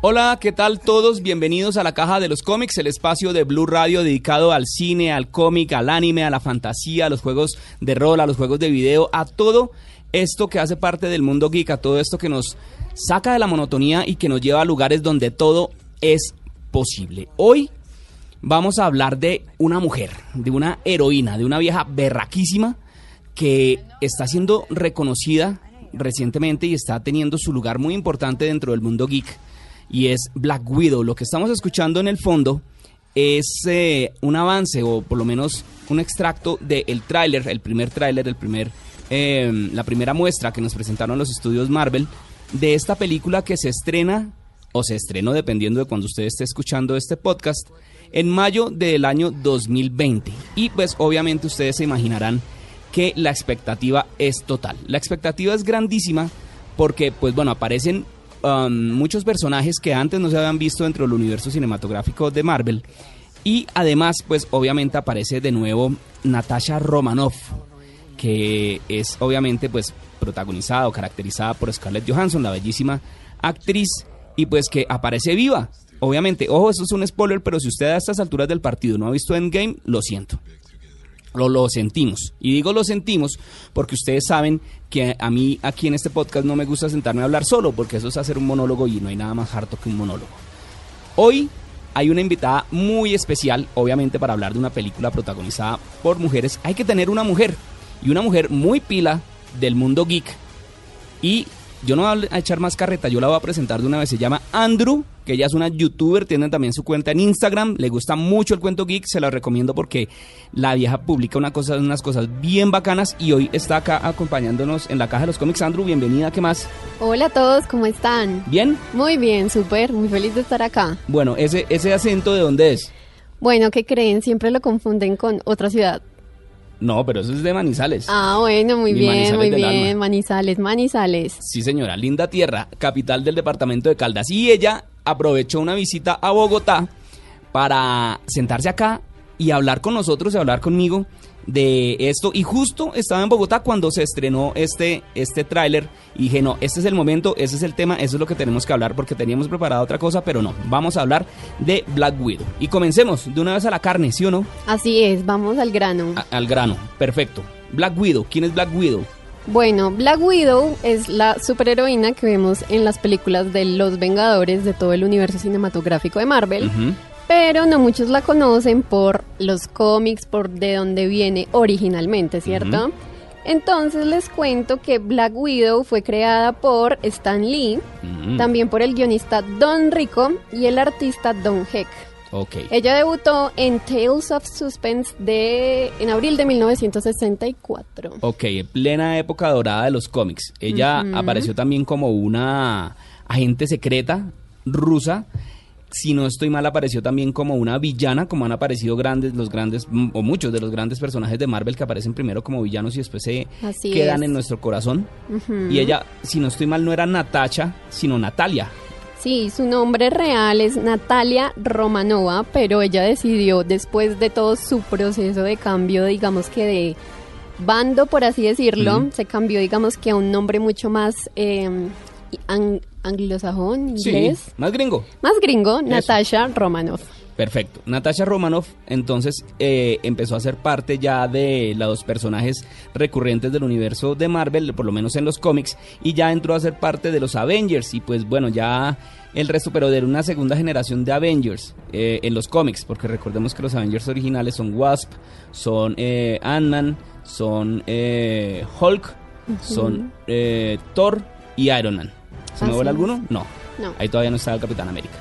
Hola, ¿qué tal todos? Bienvenidos a la Caja de los Cómics, el espacio de Blue Radio dedicado al cine, al cómic, al anime, a la fantasía, a los juegos de rol, a los juegos de video, a todo esto que hace parte del mundo geek, a todo esto que nos saca de la monotonía y que nos lleva a lugares donde todo es posible. Hoy vamos a hablar de una mujer, de una heroína, de una vieja berraquísima que está siendo reconocida recientemente y está teniendo su lugar muy importante dentro del mundo geek y es Black Widow. Lo que estamos escuchando en el fondo es eh, un avance o por lo menos un extracto del tráiler, el primer tráiler, el primer, eh, la primera muestra que nos presentaron los estudios Marvel de esta película que se estrena o se estrenó dependiendo de cuando usted esté escuchando este podcast en mayo del año 2020 y pues obviamente ustedes se imaginarán que la expectativa es total. La expectativa es grandísima porque pues bueno aparecen um, muchos personajes que antes no se habían visto dentro del universo cinematográfico de Marvel. Y además, pues obviamente aparece de nuevo Natasha Romanoff, que es obviamente pues protagonizada o caracterizada por Scarlett Johansson, la bellísima actriz, y pues que aparece viva. Obviamente, ojo, eso es un spoiler, pero si usted a estas alturas del partido no ha visto Endgame, lo siento. Lo, lo sentimos. Y digo lo sentimos porque ustedes saben que a mí aquí en este podcast no me gusta sentarme a hablar solo, porque eso es hacer un monólogo y no hay nada más harto que un monólogo. Hoy hay una invitada muy especial, obviamente para hablar de una película protagonizada por mujeres. Hay que tener una mujer y una mujer muy pila del mundo geek. Y yo no voy a echar más carreta, yo la voy a presentar de una vez. Se llama Andrew, que ella es una youtuber, tiene también su cuenta en Instagram. Le gusta mucho el cuento geek, se la recomiendo porque la vieja publica una cosa, unas cosas bien bacanas y hoy está acá acompañándonos en la caja de los cómics. Andrew, bienvenida, ¿qué más? Hola a todos, ¿cómo están? ¿Bien? Muy bien, súper, muy feliz de estar acá. Bueno, ese, ese acento de dónde es? Bueno, ¿qué creen? Siempre lo confunden con otra ciudad. No, pero eso es de Manizales. Ah, bueno, muy Mi bien, Manizales muy bien. alma. Manizales, Manizales. Sí, señora, linda tierra, capital del departamento de Caldas. Y ella aprovechó una visita a Bogotá para sentarse acá y hablar con nosotros y hablar conmigo de esto. Y justo estaba en Bogotá cuando se estrenó este, este tráiler y dije, no, este es el momento, ese es el tema, eso es lo que tenemos que hablar porque teníamos preparado otra cosa, pero no, vamos a hablar de Black Widow. Y comencemos de una vez a la carne, ¿sí o no? Así es, vamos al grano. A- al grano, perfecto. Black Widow, ¿quién es Black Widow? Bueno, Black Widow es la superheroína que vemos en las películas de los Vengadores de todo el universo cinematográfico de Marvel. Pero no muchos la conocen por los cómics, por de dónde viene originalmente, ¿cierto? Entonces les cuento que Black Widow fue creada por Stan Lee, también por el guionista Don Rico y el artista Don Heck. Ok. Ella debutó en Tales of Suspense de en abril de 1964. Ok, plena época dorada de los cómics. Ella apareció también como una agente secreta rusa. Si no estoy mal, apareció también como una villana, como han aparecido grandes, los grandes, mm, o muchos de los grandes personajes de Marvel que aparecen primero como villanos y después se Así quedan es. en nuestro corazón. Y ella, si no estoy mal, no era Natasha, sino Natalia. Sí, su nombre real es Natalia Romanova, pero ella decidió, después de todo su proceso de cambio, digamos que de bando, por así decirlo, se cambió, digamos que a un nombre mucho más eh, ang- anglosajón, inglés, Sí, más gringo. más gringo, Natasha Romanoff. Perfecto. Natasha Romanoff entonces eh, empezó a ser parte ya de los personajes recurrentes del universo de Marvel, por lo menos en los cómics, y ya entró a ser parte de los Avengers. Y pues bueno, ya el resto, pero de una segunda generación de Avengers eh, en los cómics, porque recordemos que los Avengers originales son Wasp, son eh, Ant-Man, son eh, Hulk, son Thor y Iron Man. ¿Se me es. alguno? No. No. Ahí todavía no está el Capitán América,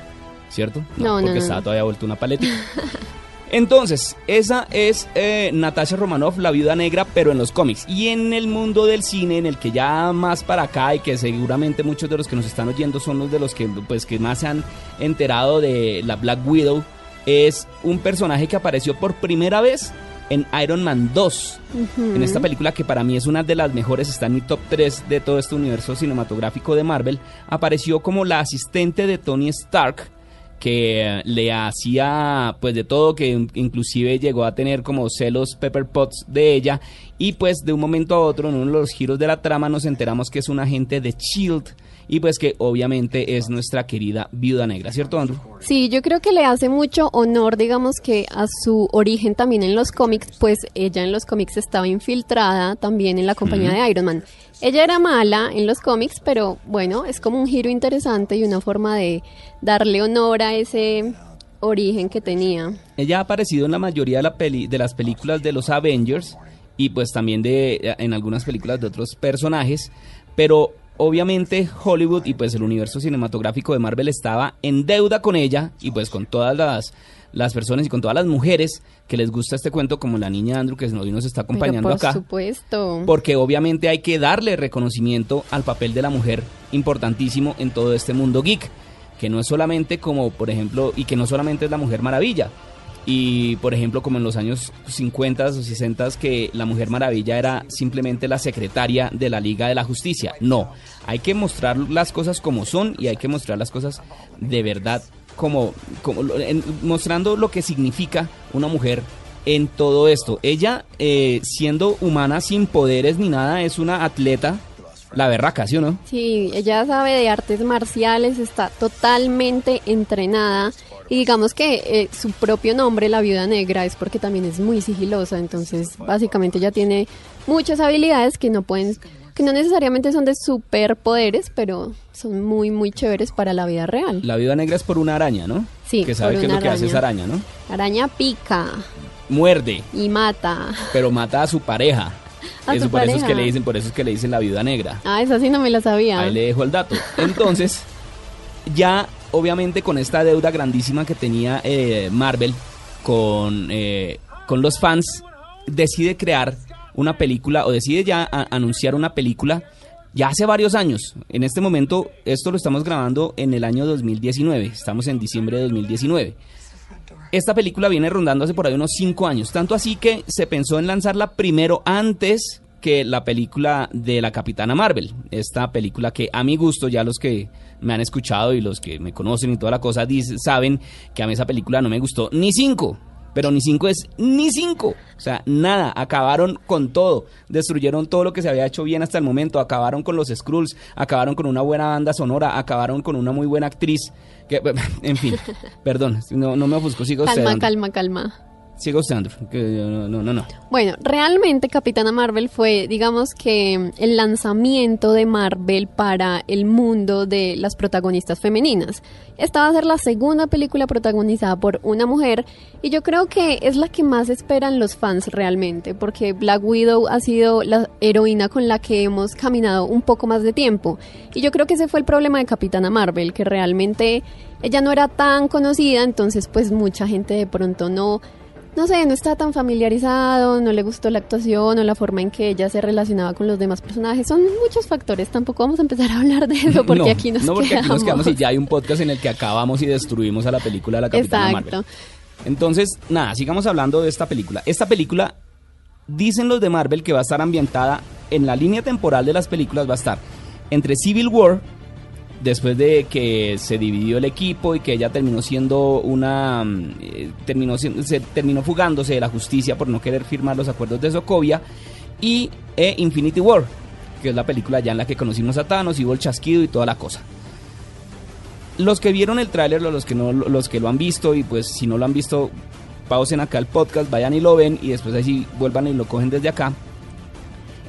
¿cierto? No, no, porque no, estaba todavía vuelto una paleta. Entonces, esa es eh, Natasha Romanoff, la viuda negra, pero en los cómics. Y en el mundo del cine, en el que ya más para acá, y que seguramente muchos de los que nos están oyendo son los de los que, pues, que más se han enterado de la Black Widow, es un personaje que apareció por primera vez en Iron Man 2. En esta película que para mí es una de las mejores, está en mi top 3 de todo este universo cinematográfico de Marvel, apareció como la asistente de Tony Stark que le hacía pues de todo, que in- inclusive llegó a tener como celos Pepper Potts de ella y pues de un momento a otro en uno de los giros de la trama nos enteramos que es un agente de SHIELD y pues que obviamente es nuestra querida viuda negra, ¿cierto Andrew? Sí, yo creo que le hace mucho honor, digamos que a su origen también en los cómics, pues ella en los cómics estaba infiltrada también en la compañía de Iron Man. Ella era mala en los cómics, pero bueno, es como un giro interesante y una forma de darle honor a ese origen que tenía. Ella ha aparecido en la mayoría de, la peli- de las películas de los Avengers y pues también de en algunas películas de otros personajes, pero obviamente Hollywood y pues el universo cinematográfico de Marvel estaba en deuda con ella y pues con todas las, las personas y con todas las mujeres que les gusta este cuento como la niña Andrew que hoy nos está acompañando pero por acá. supuesto. Porque obviamente hay que darle reconocimiento al papel de la mujer importantísimo en todo este mundo geek, que no es solamente como, por ejemplo, y que no solamente es la Mujer Maravilla. Y, por ejemplo, como en los años 50 o 60 que la Mujer Maravilla era simplemente la secretaria de la Liga de la Justicia. No, hay que mostrar las cosas como son y hay que mostrar las cosas de verdad como, en- mostrando lo que significa una mujer en todo esto. Ella, eh, siendo humana sin poderes ni nada, es una atleta, la berraca, ¿sí o no? Sí, ella sabe de artes marciales, está totalmente entrenada y digamos que eh, su propio nombre, la viuda negra, es porque también es muy sigilosa, entonces básicamente ella tiene muchas habilidades que no pueden, que no necesariamente son de superpoderes, pero son muy, muy chéveres para la vida real. La viuda negra es por una araña, ¿no? Sí, Que sabe por qué es lo una que hace araña. esa araña, ¿no? Araña pica Muerde, y mata. pero mata a su pareja. A eso por eso es que le dicen, por eso es que le dicen la viuda negra. Ah, esa sí no me la sabía. Ahí le dejo el dato. Entonces, ya obviamente con esta deuda grandísima que tenía eh, Marvel con, eh, con los fans, decide crear una película o decide ya a- anunciar una película ya hace varios años. En este momento, esto lo estamos grabando en el año 2019. Estamos en diciembre de 2019. Esta película viene rondando hace por ahí unos 5 años, tanto así que se pensó en lanzarla primero antes que la película de la Capitana Marvel. Esta película que a mi gusto, ya los que me han escuchado y los que me conocen y toda la cosa, dice- saben que a mí esa película no me gustó ni 5. Pero ni 5 es ni 5. O sea, nada. Acabaron con todo. Destruyeron todo lo que se había hecho bien hasta el momento. Acabaron con los Skrulls. Acabaron con una buena banda sonora. Acabaron con una muy buena actriz. Que, en fin, perdón. No, no me ofusco. Sigo. Calma, calma, calma. Siga no. Bueno, realmente Capitana Marvel fue, digamos que, el lanzamiento de Marvel para el mundo de las protagonistas femeninas. Esta va a ser la segunda película protagonizada por una mujer y yo creo que es la que más esperan los fans realmente, porque Black Widow ha sido la heroína con la que hemos caminado un poco más de tiempo. Y yo creo que ese fue el problema de Capitana Marvel, que realmente ella no era tan conocida, entonces pues mucha gente de pronto no no sé, no está tan familiarizado, no le gustó la actuación o la forma en que ella se relacionaba con los demás personajes. Son muchos factores, tampoco vamos a empezar a hablar de eso porque no, aquí nos no, porque quedamos. aquí nos quedamos y ya hay un podcast en el que acabamos y destruimos a la película de la Capitana Exacto. Marvel. Entonces, nada, sigamos hablando de esta película. Esta película, dicen los de Marvel que va a estar ambientada en la línea temporal de las películas, va a estar entre Civil War, después de que se dividió el equipo y que ella terminó siendo una mm, eh, terminó se terminó fugándose de la justicia por no querer firmar los acuerdos de Sokovia y eh, Infinity War que es la película ya en la que conocimos a Thanos y hubo el chasquido y toda la cosa Los que vieron el tráiler, los que no, los que lo han visto y pues si no lo han visto, pausen acá el podcast, vayan y lo ven y después así vuelvan y lo cogen desde acá.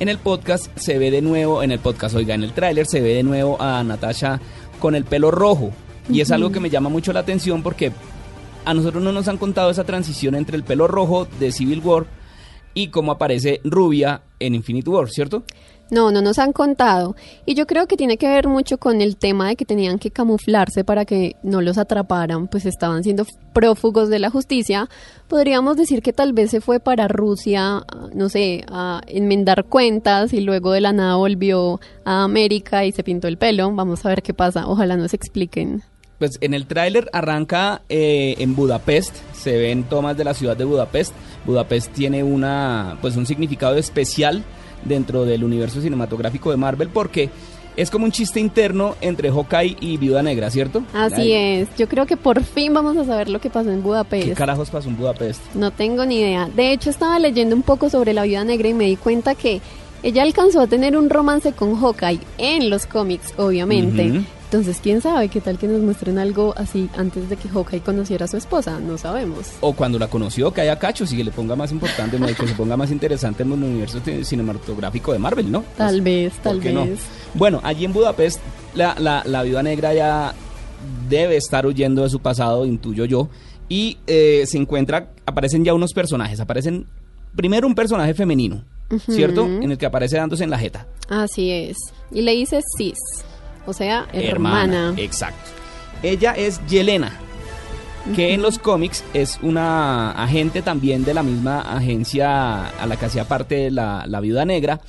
En el podcast se ve de nuevo, en el podcast, oiga, en el tráiler se ve de nuevo a Natasha con el pelo rojo. Y es algo que me llama mucho la atención porque a nosotros no nos han contado esa transición entre el pelo rojo de Civil War y cómo aparece rubia en Infinity War, ¿cierto? No, no nos han contado. Y yo creo que tiene que ver mucho con el tema de que tenían que camuflarse para que no los atraparan, pues estaban siendo prófugos de la justicia. Podríamos decir que tal vez se fue para Rusia, no sé, a enmendar cuentas y luego de la nada volvió a América y se pintó el pelo. Vamos a ver qué pasa. Ojalá nos expliquen. Pues en el tráiler arranca eh, en Budapest, se ven tomas de la ciudad de Budapest. Budapest tiene una, pues un significado especial dentro del universo cinematográfico de Marvel porque es como un chiste interno entre Hawkeye y Viuda Negra, ¿cierto? Así Ahí. es. Yo creo que por fin vamos a saber lo que pasó en Budapest. ¿Qué carajos pasó en Budapest? No tengo ni idea. De hecho, estaba leyendo un poco sobre la Viuda Negra y me di cuenta que ella alcanzó a tener un romance con Hawkeye en los cómics, obviamente. Entonces, quién sabe qué tal que nos muestren algo así antes de que Hawkeye conociera a su esposa. No sabemos. O cuando la conoció, que haya cachos y que le ponga más importante, que se ponga más interesante en el universo ci- cinematográfico de Marvel, ¿no? Tal Pues, vez, ¿por tal no? vez. Bueno, allí en Budapest, la, la, la viuda negra ya debe estar huyendo de su pasado, intuyo yo, y eh, se encuentra, aparecen ya unos personajes, aparecen primero un personaje femenino, ¿cierto? En el que aparece dándose en la jeta. Así es. Y le dice cis, o sea, hermana. Exacto. Ella es Yelena, que en los cómics es una agente también de la misma agencia a la que hacía parte la, la viuda negra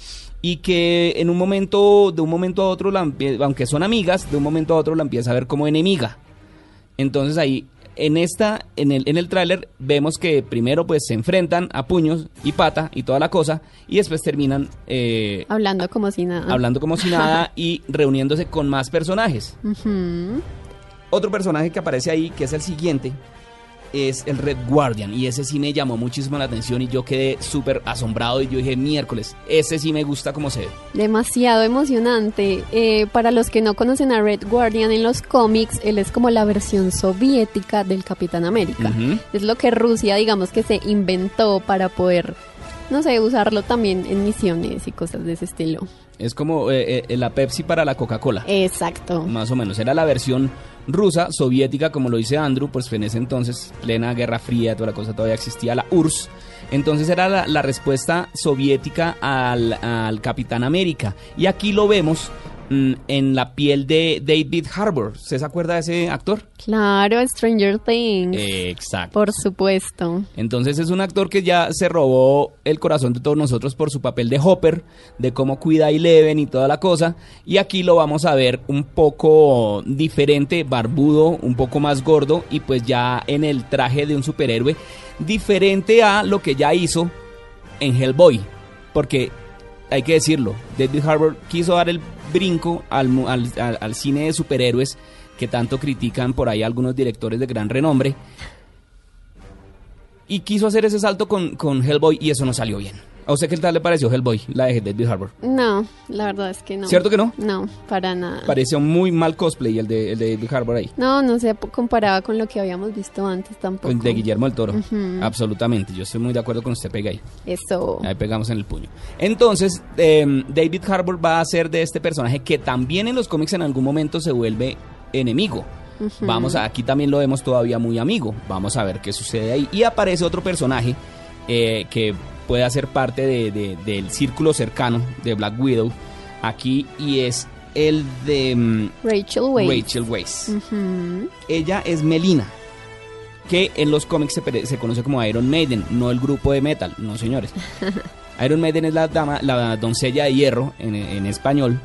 y que en un momento, de un momento a otro, la aunque son amigas, de un momento a otro la empieza a ver como enemiga. Entonces ahí, en esta, en el, en el tráiler, vemos que primero pues se enfrentan a puños y pata y toda la cosa, y después terminan eh, Hablando como si nada. hablando como si nada y reuniéndose con más personajes. Otro personaje que aparece ahí, que es el siguiente, es el Red Guardian. Y ese sí me llamó muchísimo la atención y yo quedé súper asombrado y yo dije, miércoles, ese sí me gusta como se ve. Demasiado emocionante. Eh, para los que no conocen a Red Guardian en los cómics, él es como la versión soviética del Capitán América. Es lo que Rusia, digamos que se inventó para poder, no sé, usarlo también en misiones y cosas de ese estilo. Es como eh, eh, la Pepsi para la Coca-Cola. Exacto. Más o menos, era la versión rusa, soviética, como lo dice Andrew, pues en ese entonces, plena Guerra Fría, toda la cosa todavía existía, la URSS. Entonces era la, la respuesta soviética al, al Capitán América. Y aquí lo vemos en la piel de David Harbour. ¿Usted se acuerda de ese actor? Claro, Stranger Things. Exacto. Por supuesto. Entonces es un actor que ya se robó el corazón de todos nosotros por su papel de Hopper, de cómo cuida a Eleven y toda la cosa. Y aquí lo vamos a ver un poco diferente, barbudo, un poco más gordo y pues ya en el traje de un superhéroe, diferente a lo que ya hizo en Hellboy. Porque hay que decirlo, David Harbour quiso dar el brinco al, cine de superhéroes que tanto critican por ahí algunos directores de gran renombre y quiso hacer ese salto con, con Hellboy y eso no salió bien. ¿A usted qué tal le pareció Hellboy, la de David Harbour? No, la verdad es que no. ¿Cierto que no? No, para nada. Parecía un muy mal cosplay el de, el de David Harbour ahí. No, no se comparaba con lo que habíamos visto antes tampoco. De Guillermo del Toro. Absolutamente. Yo estoy muy de acuerdo con usted, pega ahí. Eso. Ahí pegamos en el puño. Entonces, eh, David Harbour va a ser de este personaje que también en los cómics en algún momento se vuelve enemigo. Vamos a, aquí también lo vemos todavía muy amigo. Vamos a ver qué sucede ahí. Y aparece otro personaje eh, que puede hacer parte de- de- del círculo cercano de Black Widow aquí y es el de mm, Rachel Weisz. Rachel Weisz. Ella es Melina, que en los cómics se, se conoce como Iron Maiden, no el grupo de metal, no señores. Iron Maiden es la dama, la doncella de hierro en, en español.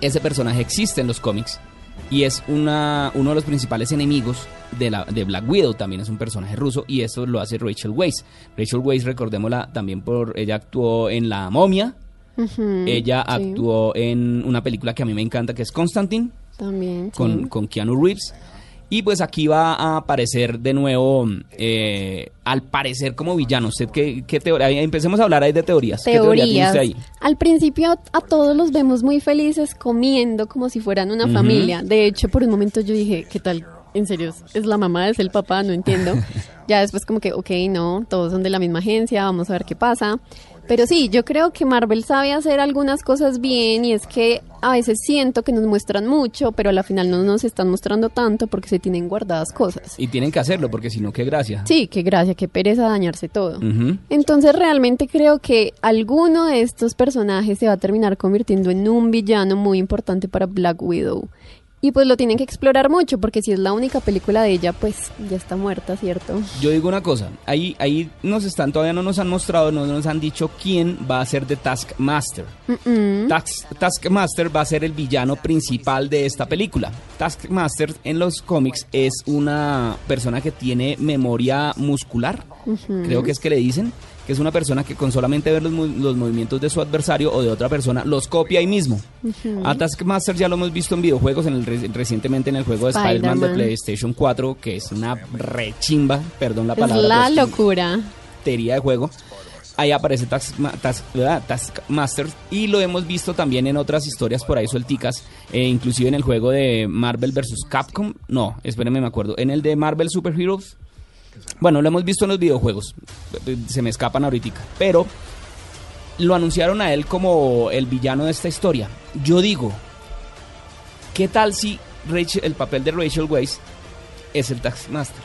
Ese personaje existe en los cómics y es una, uno de los principales enemigos de, la, de Black Widow. También es un personaje ruso y eso lo hace Rachel Weisz. Rachel Weisz, recordémosla también por ella actuó en La Momia. Ella sí, actuó en una película que a mí me encanta que es Constantine También. sí. con, con Keanu Reeves. Y pues aquí va a aparecer de nuevo, eh, al parecer como villano. ¿Usted qué, qué teoría? Empecemos a hablar ahí de teorías. ¿Qué teoría tiene Teorías. usted ahí? Al principio a todos los vemos muy felices comiendo como si fueran una familia. De hecho, por un momento yo dije, ¿qué tal? En serio, ¿es la mamá? ¿Es el papá? No entiendo. ya después como que, ok, no, todos son de la misma agencia, vamos a ver qué pasa. Pero sí, yo creo que Marvel sabe hacer algunas cosas bien y es que a veces siento que nos muestran mucho, pero a la final no nos están mostrando tanto porque se tienen guardadas cosas. Y tienen que hacerlo, porque si no, qué gracia. Sí, qué gracia, qué pereza dañarse todo. Ujú. Entonces realmente creo que alguno de estos personajes se va a terminar convirtiendo en un villano muy importante para Black Widow. Y pues lo tienen que explorar mucho porque si es la única película de ella, pues ya está muerta, ¿cierto? Yo digo una cosa, ahí, ahí nos están, todavía no nos han mostrado, no nos han dicho quién va a ser de Taskmaster. Task- Taskmaster va a ser el villano principal de esta película. Taskmaster en los cómics es una persona que tiene memoria muscular, creo que es que le dicen, que es una persona que con solamente ver los, movimientos de su adversario o de otra persona los copia ahí mismo. A Taskmaster ya lo hemos visto en videojuegos, en el re- recientemente en el juego de Spider-Man de. PlayStation 4, que es una rechimba, perdón la palabra. la es que- locura. teoría de juego. Ahí aparece. Taskmaster y lo hemos visto también en otras historias por ahí suelticas, eh, inclusive en el juego de Marvel vs. Capcom. No, espérenme, me acuerdo. En el de Marvel Super Heroes. Bueno, lo hemos visto en los videojuegos. Se me escapan ahorita. Pero lo anunciaron a él como el villano de esta historia. Yo digo, ¿qué tal si el papel de Rachel Weisz es el Taskmaster?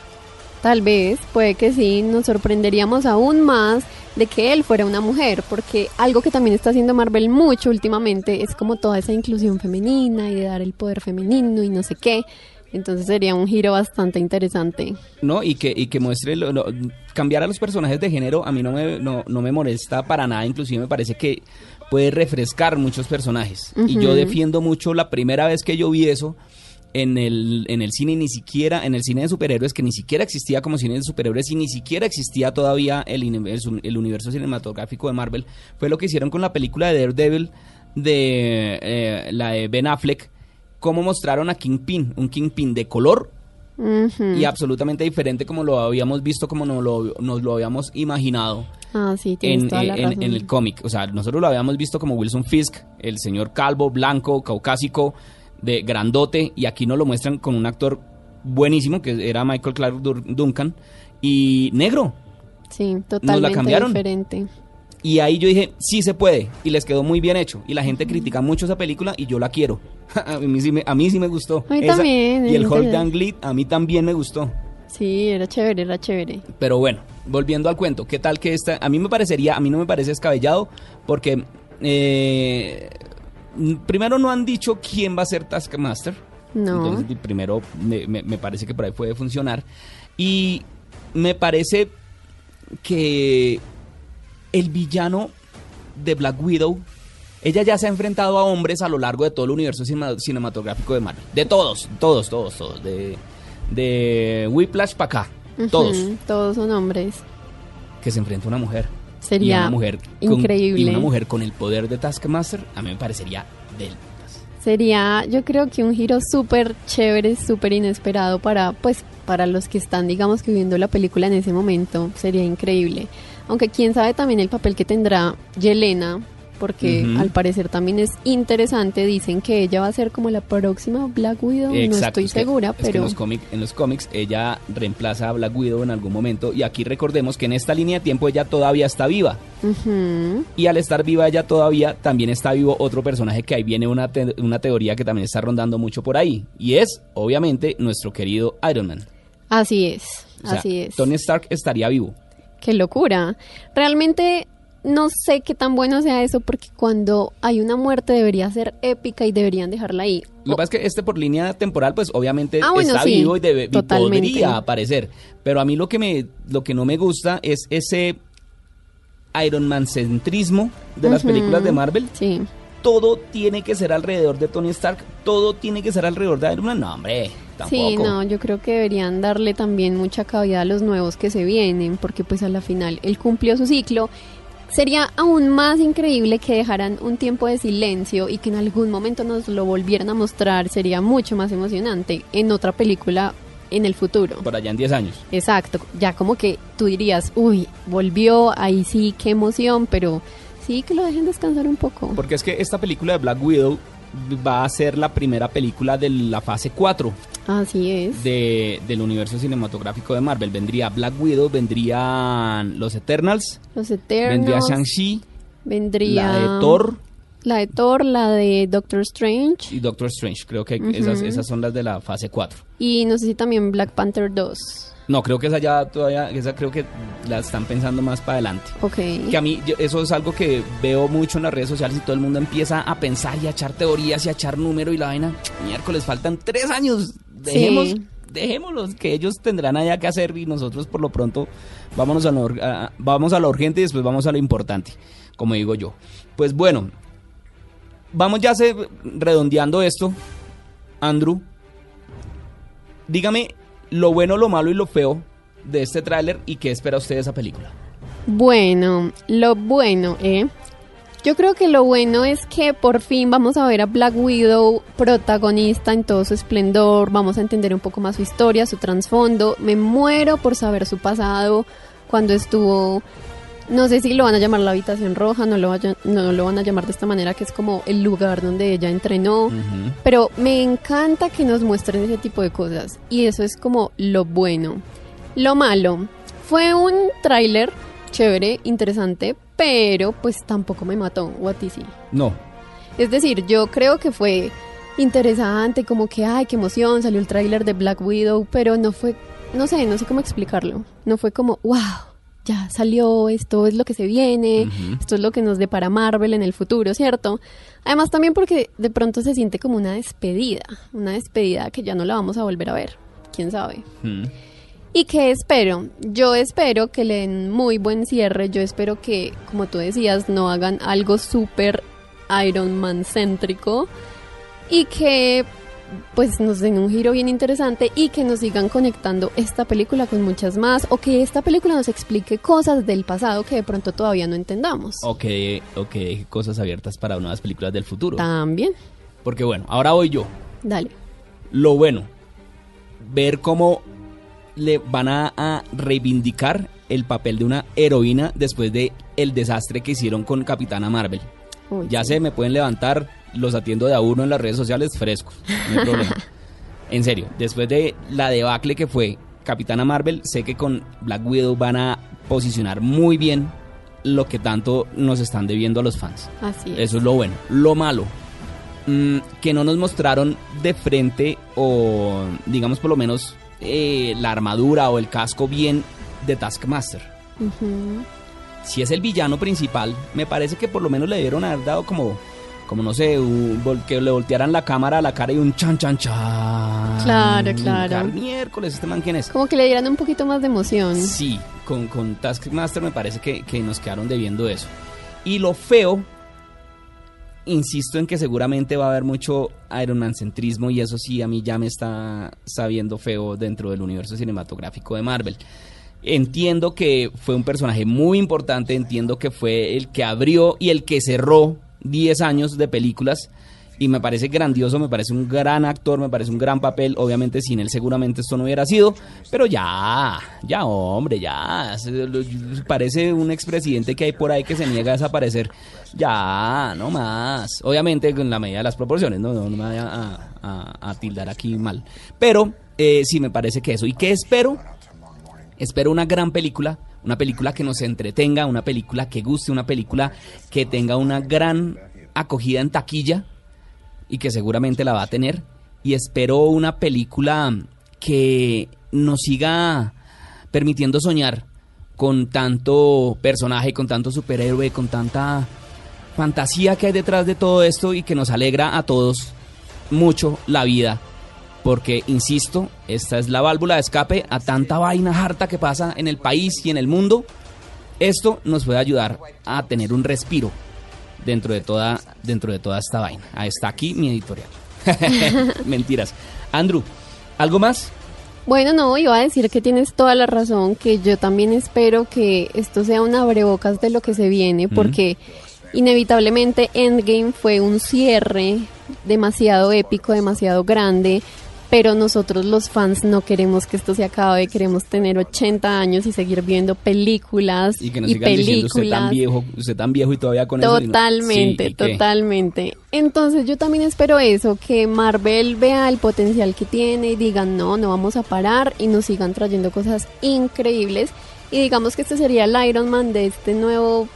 Tal vez, puede que sí, nos sorprenderíamos aún más de que él fuera una mujer, porque algo que también está haciendo Marvel mucho últimamente es como toda esa inclusión femenina y de dar el poder femenino y no sé qué. Entonces sería un giro bastante interesante. ¿no? Y que, y que muestre, lo- lo- cambiar a los personajes de género a mí no me, no, no me molesta para nada, inclusive me parece que puede refrescar muchos personajes. Y yo defiendo mucho la primera vez que yo vi eso en el, en el cine, ni siquiera, en el cine de superhéroes, que ni siquiera existía como cine de superhéroes y ni siquiera existía todavía el, el, el universo cinematográfico de Marvel, fue lo que hicieron con la película de Daredevil de eh, la de Ben Affleck, cómo mostraron a Kingpin, un Kingpin de color y absolutamente diferente como lo habíamos visto, como nos lo, nos lo habíamos imaginado Ah, sí, tienes en, toda la en- razón. en el cómic. O sea, nosotros lo habíamos visto como Wilson Fisk, el señor calvo, blanco, caucásico, de grandote, y aquí nos lo muestran con un actor buenísimo, que era Michael Clark Duncan, y negro. Sí, totalmente cambiaron. diferente. Y ahí yo dije, sí se puede, y les quedó muy bien hecho. Y la gente critica mucho esa película y yo la quiero. a, mí sí me, a mí sí me gustó. A mí también, Y el Hulk Ang Lee a mí también me gustó. Sí, era chévere, era chévere. Pero bueno, volviendo al cuento, ¿qué tal que esta? A mí me parecería, a mí no me parece descabellado porque eh, primero no han dicho quién va a ser Taskmaster. No. Entonces, primero me, me- me parece que por ahí puede funcionar. Y me parece que el villano de Black Widow, ella ya se ha enfrentado a hombres a lo largo de todo el universo cinema- cinematográfico de Marvel. De todos, todos, todos, todos. De, de Whiplash para acá. Todos Todos son hombres. que se enfrenta a una mujer. Sería y una mujer con- increíble. y una mujer con el poder de Taskmaster, a mí me parecería del. Sería, yo creo que un giro súper chévere, súper inesperado para, pues, para los que están, digamos, que viendo la película en ese momento. Sería increíble. Aunque quién sabe también el papel que tendrá Yelena, porque al parecer también es interesante. Dicen que ella va a ser como la próxima Black Widow. no Exacto, estoy es que- segura, es que pero en los, cómic- en los cómics ella reemplaza a Black Widow en algún momento y aquí recordemos que en esta línea de tiempo ella todavía está viva y al estar viva ella todavía también está vivo otro personaje que ahí viene una, te- una teoría que también está rondando mucho por ahí y es obviamente nuestro querido Iron Man. así es, O sea, así es. Tony Stark estaría vivo. Qué locura. Realmente no sé qué tan bueno sea eso porque cuando hay una muerte debería ser épica y deberían dejarla ahí. Lo que pasa es que este por línea temporal, pues obviamente Ah, bueno, está sí, vivo y, debe, y podría aparecer. Pero a mí lo que me, lo que no me gusta es ese Iron Man centrismo de las películas de Marvel. Sí. Todo tiene que ser alrededor de Tony Stark, todo tiene que ser alrededor de Iron Man. No, hombre, tampoco. Sí, no, yo creo que deberían darle también mucha cabida a los nuevos que se vienen, porque pues a la final él cumplió su ciclo. Sería aún más increíble que dejaran un tiempo de silencio y que en algún momento nos lo volvieran a mostrar, sería mucho más emocionante en otra película en el futuro. Por allá en 10 años. Exacto, ya como que tú dirías, uy, volvió, ahí sí, qué emoción, pero sí que lo dejen descansar un poco. Porque es que esta película de Black Widow va a ser la primera película de la fase 4 Así es. de, del universo cinematográfico de Marvel. Vendría Black Widow, vendrían los Eternals, Los vendría Eternos, Shang-Chi, vendría la de Thor la de Thor, la de Doctor Strange y Doctor Strange. Creo que esas, esas son las de la fase 4. y no sé si también Black Panther 2. No, creo que esa ya todavía, esa creo que la están pensando más para adelante. Ok. Que a mí yo- eso es algo que veo mucho en las redes sociales y todo el mundo empieza a pensar y a echar teorías y a echar número y la vaina. Miércoles, faltan tres años. Dejemos, Sí. dejémoslos, que ellos tendrán allá que hacer y nosotros por lo pronto vámonos a lo, a- vamos a lo urgente y después vamos a lo importante, como digo yo. Pues bueno, vamos ya se- redondeando esto. Andrew, dígame lo bueno, lo malo y lo feo de este tráiler y qué espera usted de esa película. Bueno, lo bueno, ¿eh? Yo creo que lo bueno es que por fin vamos a ver a Black Widow protagonista en todo su esplendor, vamos a entender un poco más su historia, su trasfondo. Me muero por saber su pasado cuando estuvo, no sé si lo van a llamar la habitación roja, no lo, vaya- no lo van a llamar de esta manera, que es como el lugar donde ella entrenó. Pero me encanta que nos muestren ese tipo de cosas. Y eso es como lo bueno. Lo malo. Fue un tráiler chévere, interesante, pero pues tampoco me mató. What is it? No, Es decir, yo creo que fue interesante, como que, ay, qué emoción, salió el tráiler de Black Widow, pero no fue, no sé, no sé cómo explicarlo. No fue como, wow, ya salió, esto es lo que se viene, esto es lo que nos depara Marvel en el futuro, ¿cierto? Además también porque de pronto se siente como una despedida, una despedida que ya no la vamos a volver a ver, quién sabe. Mm. ¿Y qué espero? Yo espero que le den muy buen cierre. Yo espero que, como tú decías, no hagan algo súper Iron Man céntrico y que pues nos den un giro bien interesante y que nos sigan conectando esta película con muchas más o que esta película nos explique cosas del pasado que de pronto todavía no entendamos. o que, o que deje cosas abiertas para nuevas películas del futuro. También, Porque bueno, ahora voy yo. dale. Lo bueno, ver cómo le van a, a reivindicar el papel de una heroína después de el desastre que hicieron con Capitana Marvel. Uy, Ya sí. se me pueden levantar, los atiendo de a uno en las redes sociales frescos, no hay problema. En serio, después de la debacle que fue Capitana Marvel, sé que con Black Widow van a posicionar muy bien lo que tanto nos están debiendo a los fans. Así es. Eso es lo bueno. Lo malo, mm, que no nos mostraron de frente o, digamos, por lo menos eh, la armadura o el casco bien de Taskmaster. Si es el villano principal, me parece que por lo menos le dieron haber dado como, como no sé, un que le voltearan la cámara a la cara y un chan chan chan. Claro, claro. Miércoles, ¿este man quién es? Como que le dieran un poquito más de emoción. Sí, con, con Taskmaster me parece que, que nos quedaron debiendo eso. Y lo feo, insisto en que seguramente va a haber mucho Iron Man centrismo y eso sí a mí ya me está sabiendo feo dentro del universo cinematográfico de Marvel. Entiendo que fue un personaje muy importante, entiendo que fue el que abrió y el que cerró 10 años de películas y me parece grandioso, me parece un gran actor, me parece un gran papel. Obviamente sin él seguramente esto no hubiera sido, pero ya, ya hombre, ya. Parece un expresidente que hay por ahí que se niega a desaparecer. Ya, no más. Obviamente en la medida de las proporciones, no, no, no me vaya a, a- a tildar aquí mal. Pero eh, sí me parece que eso. ¿Y qué espero? Espero una gran película, una película que nos entretenga, una película que guste, una película que tenga una gran acogida en taquilla y que seguramente la va a tener. Y espero una película que nos siga permitiendo soñar con tanto personaje, con tanto superhéroe, con tanta fantasía que hay detrás de todo esto y que nos alegra a todos mucho la vida. Porque, insisto, esta es la válvula de escape a tanta vaina harta que pasa en el país y en el mundo. Esto nos puede ayudar a tener un respiro dentro de toda, dentro de toda esta vaina. Ahí está aquí mi editorial. Mentiras. Andrew, ¿algo más? Bueno, no, iba a decir que tienes toda la razón, que yo también espero que esto sea un abrebocas de lo que se viene, porque inevitablemente Endgame fue un cierre demasiado épico, demasiado grande, pero nosotros los fans no queremos que esto se acabe, queremos tener 80 años y seguir viendo películas Y que nos y sigan diciendo usted tan películas. viejo, usted tan viejo y todavía con eso. no- Totalmente, Sí, ¿y qué? totalmente. Entonces yo también espero eso, que Marvel vea el potencial que tiene y digan, no, no vamos a parar y nos sigan trayendo cosas increíbles. Y digamos que este sería el Iron Man de este nuevo,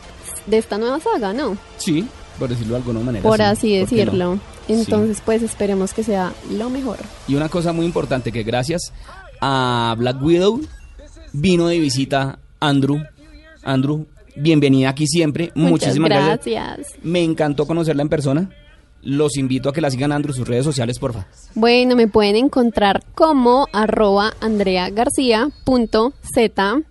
de esta nueva saga, ¿no? Sí, por decirlo de alguna manera. Por sí, así decirlo. Sí. Entonces pues esperemos que sea lo mejor. Y una cosa muy importante, que gracias a Black Widow vino de visita Andrew. Andrew, bienvenida aquí siempre. Muchísimas Muchas gracias. gracias. Me encantó conocerla en persona. Los invito a que la sigan Andrew sus redes sociales, porfa. Bueno, me pueden encontrar como arroba andreagarcia.z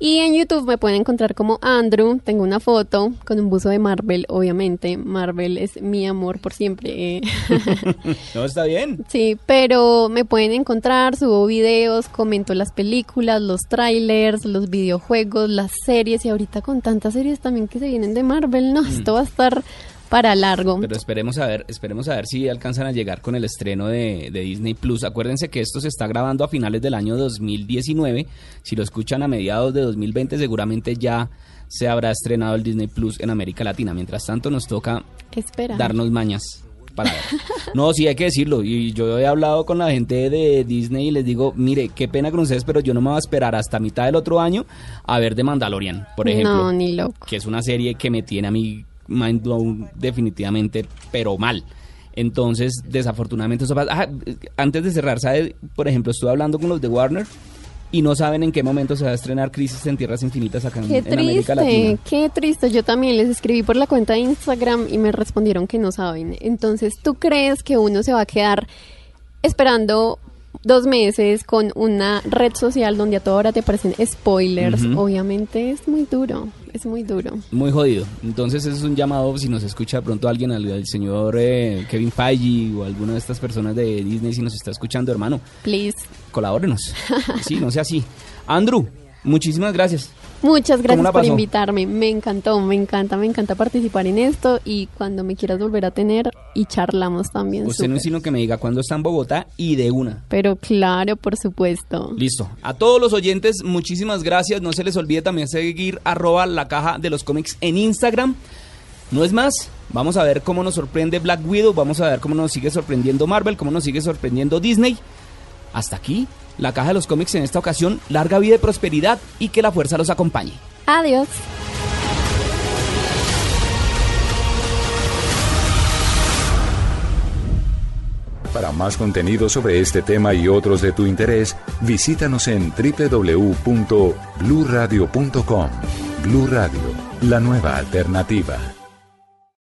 y en YouTube me pueden encontrar como Andrew. Tengo una foto con un buzo de Marvel, obviamente. Marvel es mi amor por siempre. eh. No, está bien. sí, pero me pueden encontrar, subo videos, comento las películas, los trailers, los videojuegos, las series y ahorita con tantas series también que se vienen de Marvel, no, esto va a estar para largo. Pero esperemos a ver, esperemos a ver si alcanzan a llegar con el estreno de, de Disney Plus. Acuérdense que esto se está grabando a finales del año 2019. Si lo escuchan a mediados de 2020, seguramente ya se habrá estrenado el Disney Plus en América Latina. Mientras tanto, nos toca Espera. darnos mañas para ver. No, sí hay que decirlo. Y yo he hablado con la gente de Disney y les digo, mire, qué pena con ustedes, pero yo no me voy a esperar hasta mitad del otro año a ver The Mandalorian, por ejemplo. No, ni loco. Que es una serie que me tiene a mí mind blown definitivamente, pero mal. Entonces, desafortunadamente eso pasa. Ah, antes de cerrar, ¿sabe? Por ejemplo, estuve hablando con los de Warner y no saben en qué momento se va a estrenar Crisis en Tierras Infinitas acá en, Qué en América triste, Latina. qué triste. Yo también les escribí por la cuenta de Instagram y me respondieron que no saben. Entonces, ¿tú crees que uno se va a quedar esperando dos meses con una red social donde a toda hora te aparecen spoilers? Obviamente es muy duro, es muy duro. Muy jodido. Entonces ese es un llamado, si nos escucha de pronto alguien, al, al señor eh, Kevin Feige o alguna de estas personas de Disney, si nos está escuchando, hermano, Please. colabórenos. Sí, no sea así. Andrew, muchísimas gracias. Muchas ¿Cómo gracias por invitarme. Me encantó, me encanta, me encanta participar en esto y cuando me quieras volver a tener y charlamos también. Usted no es sino que me diga cuándo está en Bogotá y de una. Pero claro, por supuesto. Listo. A todos los oyentes, muchísimas gracias. No se les olvide también seguir arroba la caja de los cómics en Instagram. No es más, vamos a ver cómo nos sorprende Black Widow, vamos a ver cómo nos sigue sorprendiendo Marvel, cómo nos sigue sorprendiendo Disney. Hasta aquí, la caja de los cómics en esta ocasión. Larga vida y prosperidad y que la fuerza los acompañe. Adiós. Para más contenido sobre este tema y otros de tu interés, visítanos en www.bluradio.com. Blu Radio, la nueva alternativa.